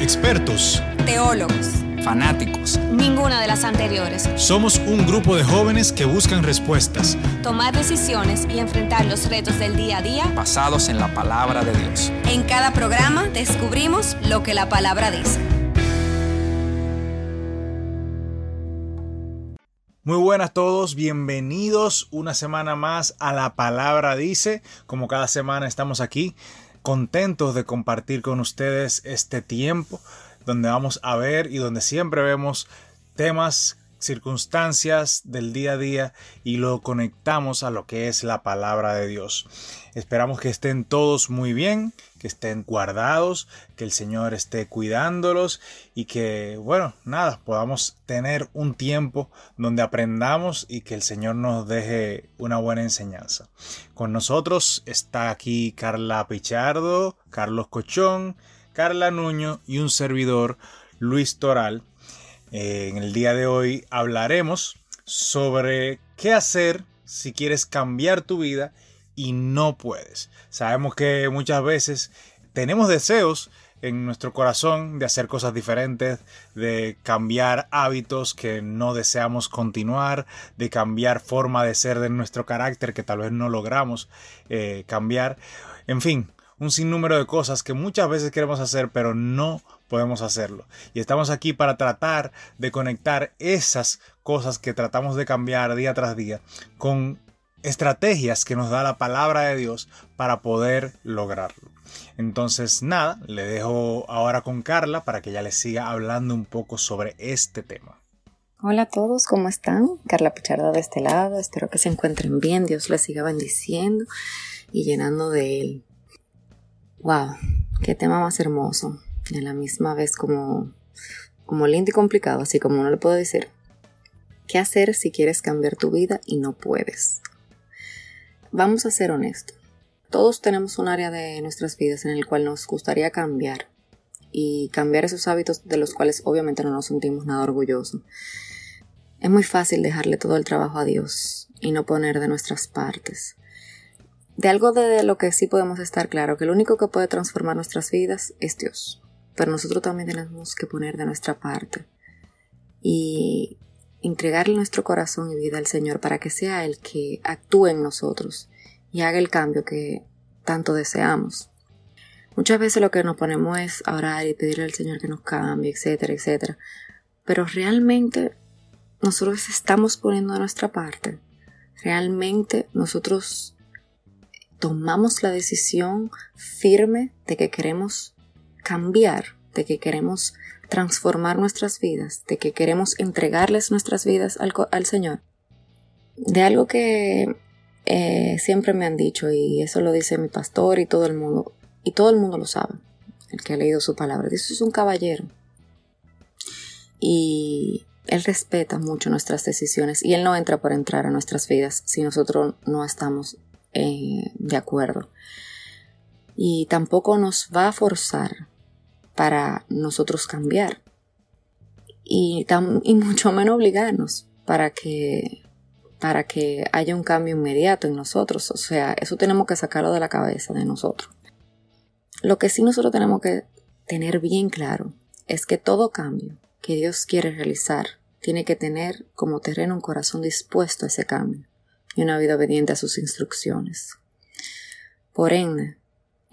expertos, teólogos, fanáticos. Ninguna de las anteriores. Somos un grupo de jóvenes que buscan respuestas, tomar decisiones y enfrentar los retos del día a día basados en la palabra de Dios. En cada programa descubrimos lo que la palabra dice. Muy buenas a todos, bienvenidos una semana más a La Palabra Dice. Como cada semana estamos aquí contentos de compartir con ustedes este tiempo donde vamos a ver y donde siempre vemos temas, circunstancias del día a día y lo conectamos a lo que es la palabra de Dios. Esperamos que estén todos muy bien, que estén guardados, que el Señor esté cuidándolos y que, bueno, nada, podamos tener un tiempo donde aprendamos y que el Señor nos deje una buena enseñanza. Con nosotros está aquí Carla Pichardo, Carlos Cochón, Carla Nuño y un servidor, Luis Toral. En el día de hoy hablaremos sobre qué hacer si quieres cambiar tu vida y no puedes. Sabemos que muchas veces tenemos deseos en nuestro corazón de hacer cosas diferentes, de cambiar hábitos que no deseamos continuar, de cambiar forma de ser de nuestro carácter que tal vez no logramos eh, cambiar. En fin, un sinnúmero de cosas que muchas veces queremos hacer pero no podemos hacerlo. Y estamos aquí para tratar de conectar esas cosas que tratamos de cambiar día tras día con estrategias que nos da la palabra de Dios para poder lograrlo. Entonces, nada, le dejo ahora con Carla para que ella le siga hablando un poco sobre este tema. Hola a todos, ¿cómo están? Carla Picharda de este lado, espero que se encuentren bien, Dios les siga bendiciendo y llenando de Él. ¡Wow! ¡Qué tema más hermoso! Y a la misma vez como, como lindo y complicado, así como uno le puede decir. ¿Qué hacer si quieres cambiar tu vida y no puedes? Vamos a ser honestos. Todos tenemos un área de nuestras vidas en el cual nos gustaría cambiar y cambiar esos hábitos de los cuales obviamente no nos sentimos nada orgullosos. Es muy fácil dejarle todo el trabajo a Dios y no poner de nuestras partes. De algo de lo que sí podemos estar claro, que el único que puede transformar nuestras vidas es Dios. Pero nosotros también tenemos que poner de nuestra parte y entregarle nuestro corazón y vida al Señor para que sea el que actúe en nosotros y haga el cambio que tanto deseamos. Muchas veces lo que nos ponemos es orar y pedirle al Señor que nos cambie, etcétera, etcétera. Pero realmente nosotros estamos poniendo de nuestra parte. Realmente nosotros tomamos la decisión firme de que queremos cambiar, de que queremos transformar nuestras vidas, de que queremos entregarles nuestras vidas al, Señor. De algo que eh, siempre me han dicho, y eso lo dice mi pastor y todo el mundo, y todo el mundo lo sabe, el que ha leído su palabra, Dios es un caballero. Y Él respeta mucho nuestras decisiones y Él no entra por entrar a nuestras vidas si nosotros no estamos eh, de acuerdo. Y tampoco nos va a forzar para nosotros cambiar. Y, y mucho menos obligarnos para que, para que haya un cambio inmediato en nosotros. O sea, eso tenemos que sacarlo de la cabeza de nosotros. Lo que sí nosotros tenemos que tener bien claro es que todo cambio que Dios quiere realizar tiene que tener como terreno un corazón dispuesto a ese cambio y una vida obediente a sus instrucciones. Por ende,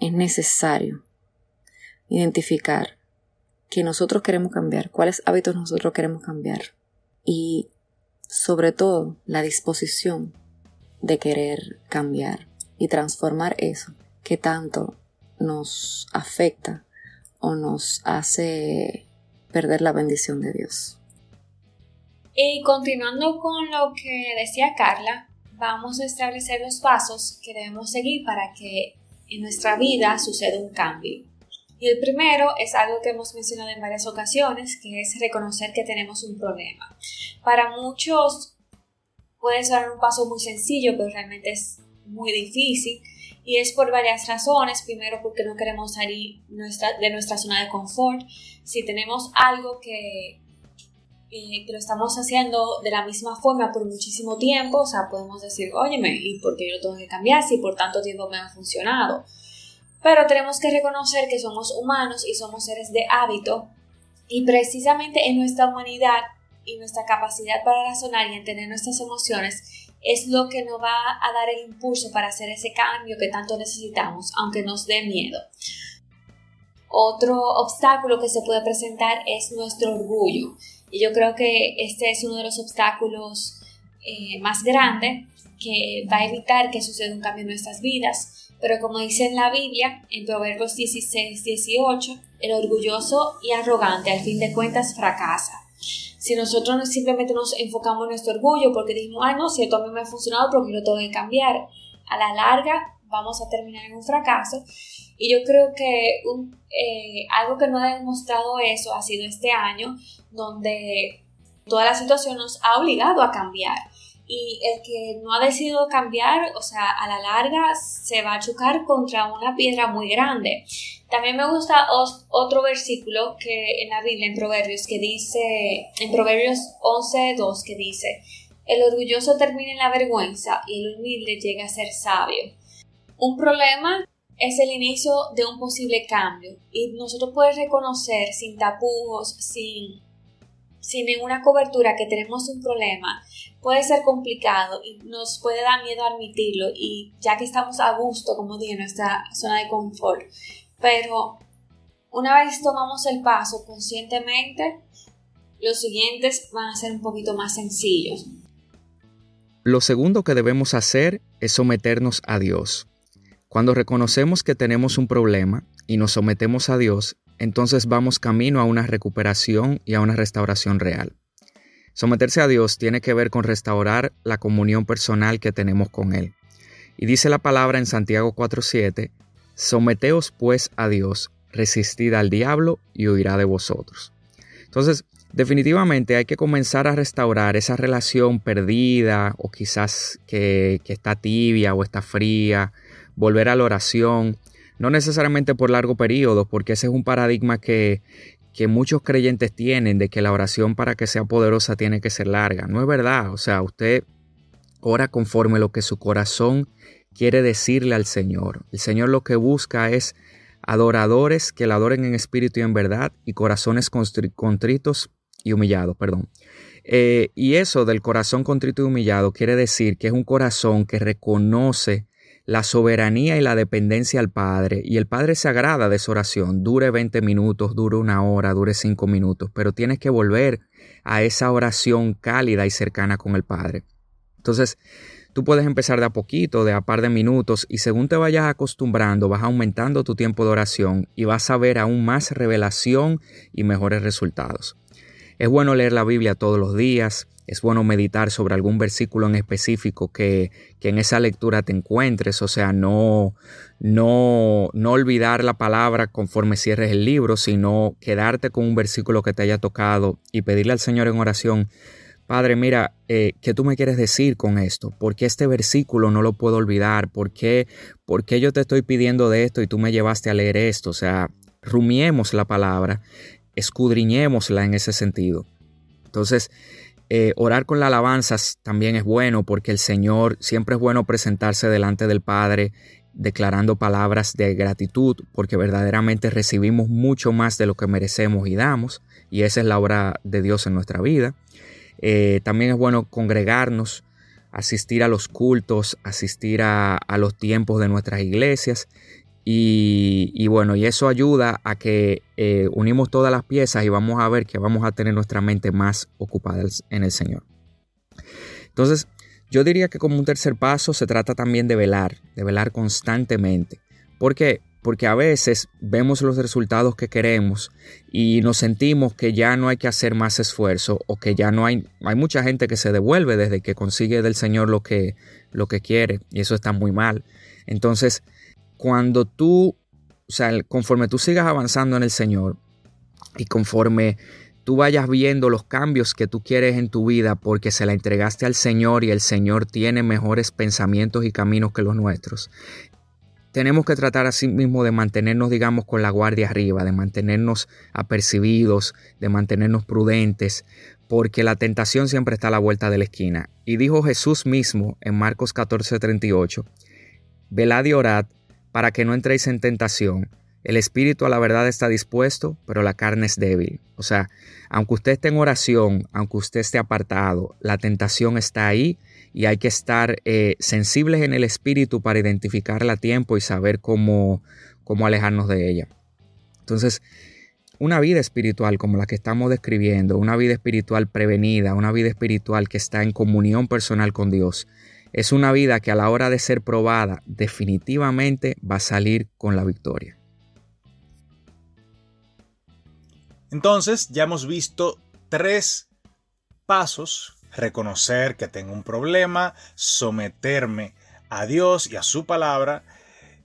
es necesario identificar que nosotros queremos cambiar, cuáles hábitos nosotros queremos cambiar y sobre todo la disposición de querer cambiar y transformar eso que tanto nos afecta o nos hace perder la bendición de Dios. Y continuando con lo que decía Carla, vamos a establecer los pasos que debemos seguir para que en nuestra vida suceda un cambio. Y el primero es algo que hemos mencionado en varias ocasiones, que es reconocer que tenemos un problema. Para muchos puede ser un paso muy sencillo, pero realmente es muy difícil. Y es por varias razones. Primero, porque no queremos salir de nuestra zona de confort. Si tenemos algo que, eh, que lo estamos haciendo de la misma forma por muchísimo tiempo, o sea, podemos decir, óyeme, ¿y por qué yo tengo que cambiar si por tanto tiempo me ha funcionado? Pero tenemos que reconocer que somos humanos y somos seres de hábito y precisamente en nuestra humanidad y nuestra capacidad para razonar y entender nuestras emociones es lo que nos va a dar el impulso para hacer ese cambio que tanto necesitamos, aunque nos dé miedo. Otro obstáculo que se puede presentar es nuestro orgullo. Y yo creo que este es uno de los obstáculos eh, más grandes que va a evitar que suceda un cambio en nuestras vidas. Pero como dice en la Biblia, en Proverbios 16, 18, el orgulloso y arrogante al fin de cuentas fracasa. Si nosotros simplemente nos enfocamos en nuestro orgullo porque dijimos, ay no, si esto a mí me ha funcionado porque lo tengo que cambiar, a la larga vamos a terminar en un fracaso. Y yo creo que eh, algo que no ha demostrado eso ha sido este año, donde toda la situación nos ha obligado a cambiar y el que no ha decidido cambiar, o sea, a la larga se va a chocar contra una piedra muy grande. También me gusta otro versículo que en la Biblia, en Proverbios, que dice, en Proverbios 11.2, que dice, el orgulloso termina en la vergüenza y el humilde llega a ser sabio. Un problema es el inicio de un posible cambio y nosotros podemos reconocer sin tapujos, sin sin ninguna cobertura que tenemos un problema, puede ser complicado y nos puede dar miedo admitirlo y ya que estamos a gusto, como dije, en nuestra zona de confort. Pero una vez tomamos el paso conscientemente, los siguientes van a ser un poquito más sencillos. Lo segundo que debemos hacer es someternos a Dios. Cuando reconocemos que tenemos un problema y nos sometemos a Dios, entonces vamos camino a una recuperación y a una restauración real. Someterse a Dios tiene que ver con restaurar la comunión personal que tenemos con Él. Y dice la palabra en Santiago 4:7, Someteos pues a Dios, resistid al diablo y huirá de vosotros. Entonces, definitivamente hay que comenzar a restaurar esa relación perdida o quizás que, que está tibia o está fría, volver a la oración, no necesariamente por largo periodo, porque ese es un paradigma que, que muchos creyentes tienen de que la oración para que sea poderosa tiene que ser larga. No es verdad, o sea, usted ora conforme lo que su corazón quiere decirle al Señor. El Señor lo que busca es adoradores que la adoren en espíritu y en verdad y corazones contritos y humillados, perdón. Eh, y eso del corazón contrito y humillado quiere decir que es un corazón que reconoce la soberanía y la dependencia al Padre, y el Padre se agrada de esa oración, dure 20 minutos, dure una hora, dure 5 minutos, pero tienes que volver a esa oración cálida y cercana con el Padre. Entonces, tú puedes empezar de a poquito, de a par de minutos, y según te vayas acostumbrando, vas aumentando tu tiempo de oración y vas a ver aún más revelación y mejores resultados. Es bueno leer la Biblia todos los días, es bueno meditar sobre algún versículo en específico que, en esa lectura te encuentres, o sea, no, no, no olvidar la palabra conforme cierres el libro, sino quedarte con un versículo que te haya tocado y pedirle al Señor en oración, Padre, mira, eh, ¿qué tú me quieres decir con esto? ¿Por qué este versículo no lo puedo olvidar? ¿Por qué, ¿Por qué yo te estoy pidiendo de esto y tú me llevaste a leer esto? O sea, rumiemos la palabra, escudriñémosla en ese sentido. Entonces, eh, orar con las alabanzas también es bueno porque el Señor siempre es bueno presentarse delante del Padre declarando palabras de gratitud porque verdaderamente recibimos mucho más de lo que merecemos y damos y esa es la obra de Dios en nuestra vida. Eh, también es bueno congregarnos, asistir a los cultos, asistir a los tiempos de nuestras iglesias y, bueno, y eso ayuda a que eh, unimos todas las piezas y vamos a ver que vamos a tener nuestra mente más ocupada en el Señor. Entonces, yo diría que como un tercer paso se trata también de velar, de velar constantemente. ¿Por qué? Porque a veces vemos los resultados que queremos y nos sentimos que ya no hay que hacer más esfuerzo o que ya no hay, hay mucha gente que se devuelve desde que consigue del Señor lo que, lo que quiere y eso está muy mal. Entonces, cuando tú, o sea, conforme tú sigas avanzando en el Señor y conforme tú vayas viendo los cambios que tú quieres en tu vida porque se la entregaste al Señor y el Señor tiene mejores pensamientos y caminos que los nuestros. Tenemos que tratar así mismo de mantenernos, digamos, con la guardia arriba, de mantenernos apercibidos, de mantenernos prudentes, porque la tentación siempre está a la vuelta de la esquina. Y dijo Jesús mismo en Marcos 14:38, velad y orad para que no entréis en tentación. El espíritu a la verdad está dispuesto, pero la carne es débil. O sea, aunque usted esté en oración, aunque usted esté apartado, la tentación está ahí y hay que estar eh, sensibles en el espíritu para identificarla a tiempo y saber cómo, cómo alejarnos de ella. Entonces, una vida espiritual como la que estamos describiendo, una vida espiritual prevenida, una vida espiritual que está en comunión personal con Dios, es una vida que a la hora de ser probada definitivamente va a salir con la victoria. Entonces ya hemos visto tres pasos. Reconocer que tengo un problema, someterme a Dios y a su palabra,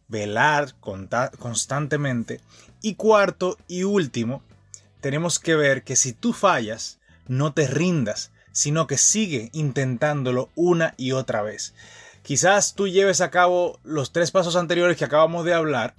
velar constantemente. Y cuarto y último, tenemos que ver que si tú fallas, no te rindas, sino que sigue intentándolo una y otra vez. Quizás tú lleves a cabo los tres pasos anteriores que acabamos de hablar.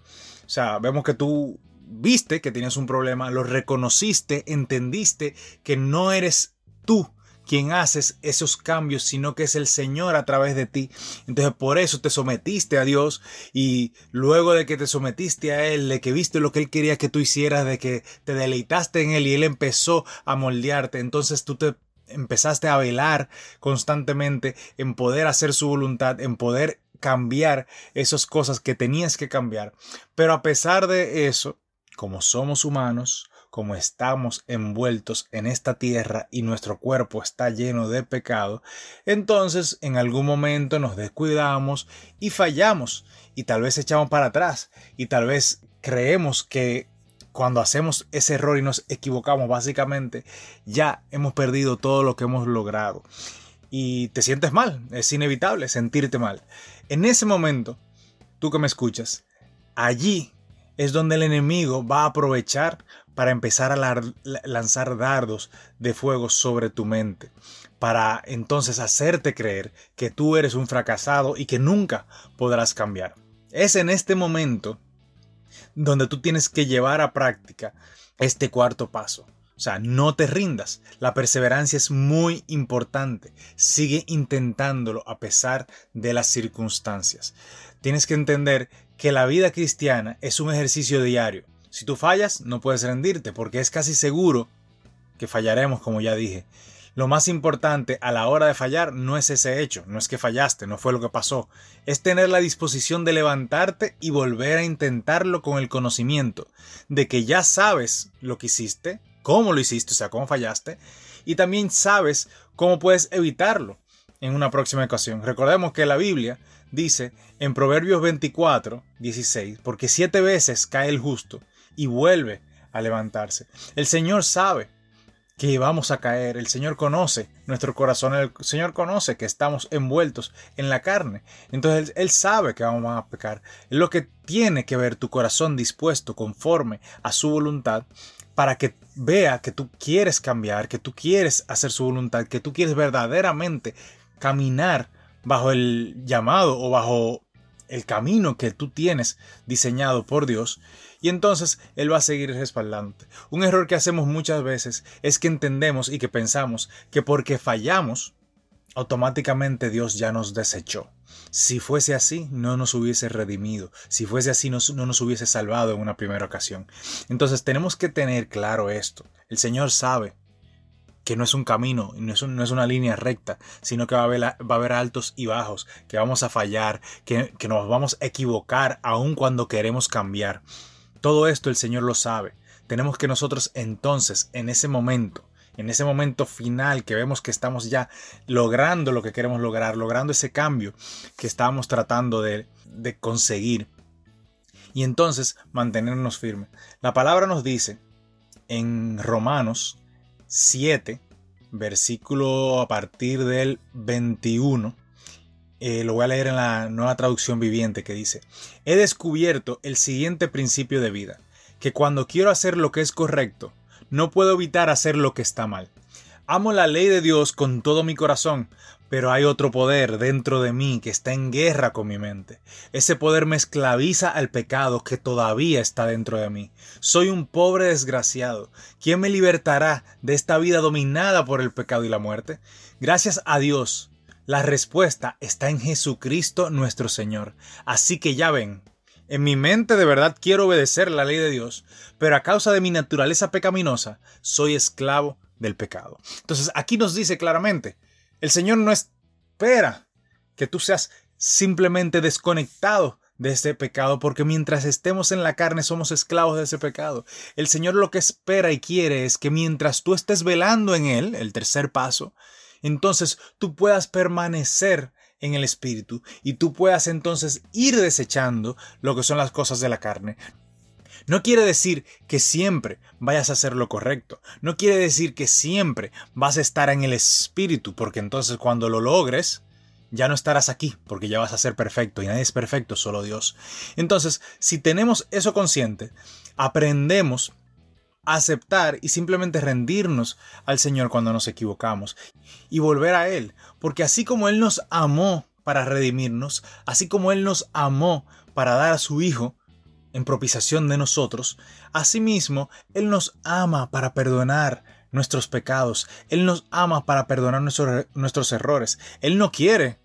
O sea, vemos que tú viste que tenías un problema, lo reconociste, entendiste que no eres tú quien haces esos cambios, sino que es el Señor a través de ti. Entonces por eso te sometiste a Dios y luego de que te sometiste a Él, de que viste lo que Él quería que tú hicieras, de que te deleitaste en Él y Él empezó a moldearte, entonces tú te empezaste a velar constantemente en poder hacer su voluntad, en poder cambiar esas cosas que tenías que cambiar. Pero a pesar de eso, como somos humanos, como estamos envueltos en esta tierra y nuestro cuerpo está lleno de pecado, entonces en algún momento nos descuidamos y fallamos y tal vez echamos para atrás y tal vez creemos que cuando hacemos ese error y nos equivocamos básicamente ya hemos perdido todo lo que hemos logrado y te sientes mal, es inevitable sentirte mal. En ese momento, tú que me escuchas, allí es donde el enemigo va a aprovechar para empezar a lanzar dardos de fuego sobre tu mente, para entonces hacerte creer que tú eres un fracasado y que nunca podrás cambiar. Es en este momento donde tú tienes que llevar a práctica este cuarto paso. O sea, no te rindas. La perseverancia es muy importante. Sigue intentándolo a pesar de las circunstancias. Tienes que entender que la vida cristiana es un ejercicio diario. Si tú fallas, no puedes rendirte porque es casi seguro que fallaremos, como ya dije. Lo más importante a la hora de fallar no es ese hecho, no es que fallaste, no fue lo que pasó, es tener la disposición de levantarte y volver a intentarlo con el conocimiento de que ya sabes lo que hiciste, cómo lo hiciste, o sea, cómo fallaste, y también sabes cómo puedes evitarlo en una próxima ocasión. Recordemos que la Biblia dice en Proverbios 24, 16, porque siete veces cae el justo y vuelve a levantarse. El Señor sabe que vamos a caer, el Señor conoce nuestro corazón, el Señor conoce que estamos envueltos en la carne, entonces Él, sabe que vamos a pecar. Lo que tiene que ver tu corazón dispuesto conforme a su voluntad para que vea que tú quieres cambiar, que tú quieres hacer su voluntad, que tú quieres verdaderamente caminar bajo el llamado o bajo el camino que tú tienes diseñado por Dios y entonces Él va a seguir respaldándote. Un error que hacemos muchas veces es que entendemos y que pensamos que porque fallamos, automáticamente Dios ya nos desechó. Si fuese así, no nos hubiese redimido. Si fuese así, no, no nos hubiese salvado en una primera ocasión. Entonces tenemos que tener claro esto. El Señor sabe que no es un camino, no es, no es una línea recta, sino que va a, haber, altos y bajos, que vamos a fallar, que, que nos vamos a equivocar aun cuando queremos cambiar. Todo esto el Señor lo sabe. Tenemos que nosotros entonces, en ese momento, en ese momento final que vemos que estamos ya logrando lo que queremos lograr, logrando ese cambio que estábamos tratando de, de conseguir. Y entonces mantenernos firmes. La palabra nos dice en Romanos 7, versículo a partir del 21. Eh, lo voy a leer en la nueva traducción viviente que dice, he descubierto el siguiente principio de vida, que cuando quiero hacer lo que es correcto, no puedo evitar hacer lo que está mal. Amo la ley de Dios con todo mi corazón, pero hay otro poder dentro de mí que está en guerra con mi mente. Ese poder me esclaviza al pecado que todavía está dentro de mí. Soy un pobre desgraciado. ¿Quién me libertará de esta vida dominada por el pecado y la muerte? Gracias a Dios. La respuesta está en Jesucristo nuestro Señor. Así que ya ven, En mi mente de verdad quiero obedecer la ley de Dios, pero a causa de mi naturaleza pecaminosa soy esclavo del pecado. Entonces aquí nos dice claramente, el Señor no espera que tú seas simplemente desconectado de ese pecado, porque mientras estemos en la carne somos esclavos de ese pecado. El Señor lo que espera y quiere es que mientras tú estés velando en Él, el tercer paso, entonces tú puedas permanecer en el Espíritu y tú puedas entonces ir desechando lo que son las cosas de la carne. No quiere decir que siempre vayas a hacer lo correcto. No quiere decir que siempre vas a estar en el Espíritu, porque entonces cuando lo logres, ya no estarás aquí, porque ya vas a ser perfecto y nadie es perfecto, solo Dios. Entonces, si tenemos eso consciente, aprendemos aceptar y simplemente rendirnos al Señor cuando nos equivocamos y volver a Él, porque así como Él nos amó para redimirnos, así como Él nos amó para dar a su Hijo en propiciación de nosotros, asimismo Él nos ama para perdonar nuestros pecados, Él nos ama para perdonar nuestros, nuestros errores, Él no quiere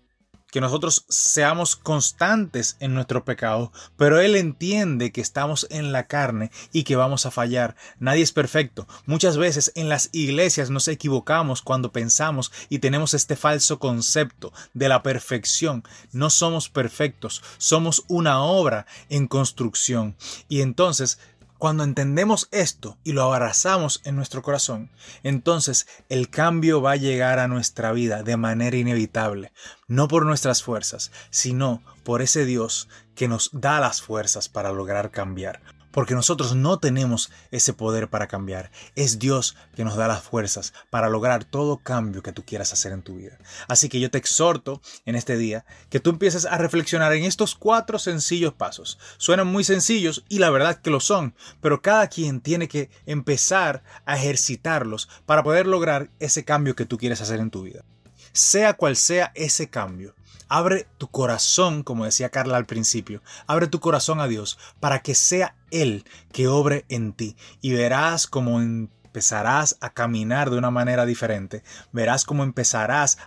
que nosotros seamos constantes en nuestro pecado, pero Él entiende que estamos en la carne y que vamos a fallar. Nadie es perfecto. Muchas veces en las iglesias nos equivocamos cuando pensamos y tenemos este falso concepto de la perfección. No somos perfectos, somos una obra en construcción. Y entonces cuando entendemos esto y lo abrazamos en nuestro corazón, entonces el cambio va a llegar a nuestra vida de manera inevitable, no por nuestras fuerzas, sino por ese Dios que nos da las fuerzas para lograr cambiar porque nosotros no tenemos ese poder para cambiar. Es Dios que nos da las fuerzas para lograr todo cambio que tú quieras hacer en tu vida. Así que yo te exhorto en este día que tú empieces a reflexionar en estos cuatro sencillos pasos. Suenan muy sencillos y la verdad que lo son, pero cada quien tiene que empezar a ejercitarlos para poder lograr ese cambio que tú quieres hacer en tu vida. Sea cual sea ese cambio, Abre tu corazón, como decía Carla al principio, abre tu corazón a Dios para que sea Él que obre en ti. Y verás cómo empezarás a caminar de una manera diferente, verás cómo empezarás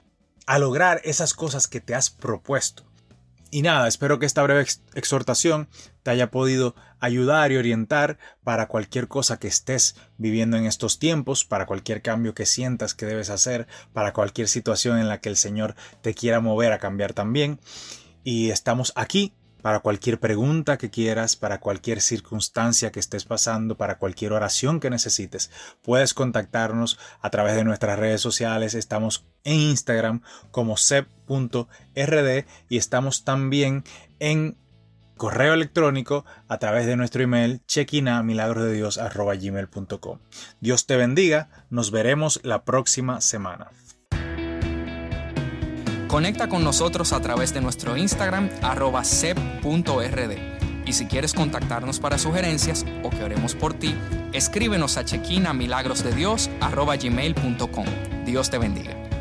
a lograr esas cosas que te has propuesto. Y nada, espero que esta breve exhortación te haya podido ayudar y orientar para cualquier cosa que estés viviendo en estos tiempos, para cualquier cambio que sientas que debes hacer, para cualquier situación en la que el Señor te quiera mover a cambiar también. Y estamos aquí para cualquier pregunta que quieras, para cualquier circunstancia que estés pasando, para cualquier oración que necesites. Puedes contactarnos a través de nuestras redes sociales. Estamos en Instagram como sep.rd y estamos también en correo electrónico a través de nuestro email chequina Dios te bendiga, nos veremos la próxima semana. Conecta con nosotros a través de nuestro Instagram arroba sep.rd. Y si quieres contactarnos para sugerencias o que oremos por ti, escríbenos a chequina Dios te bendiga.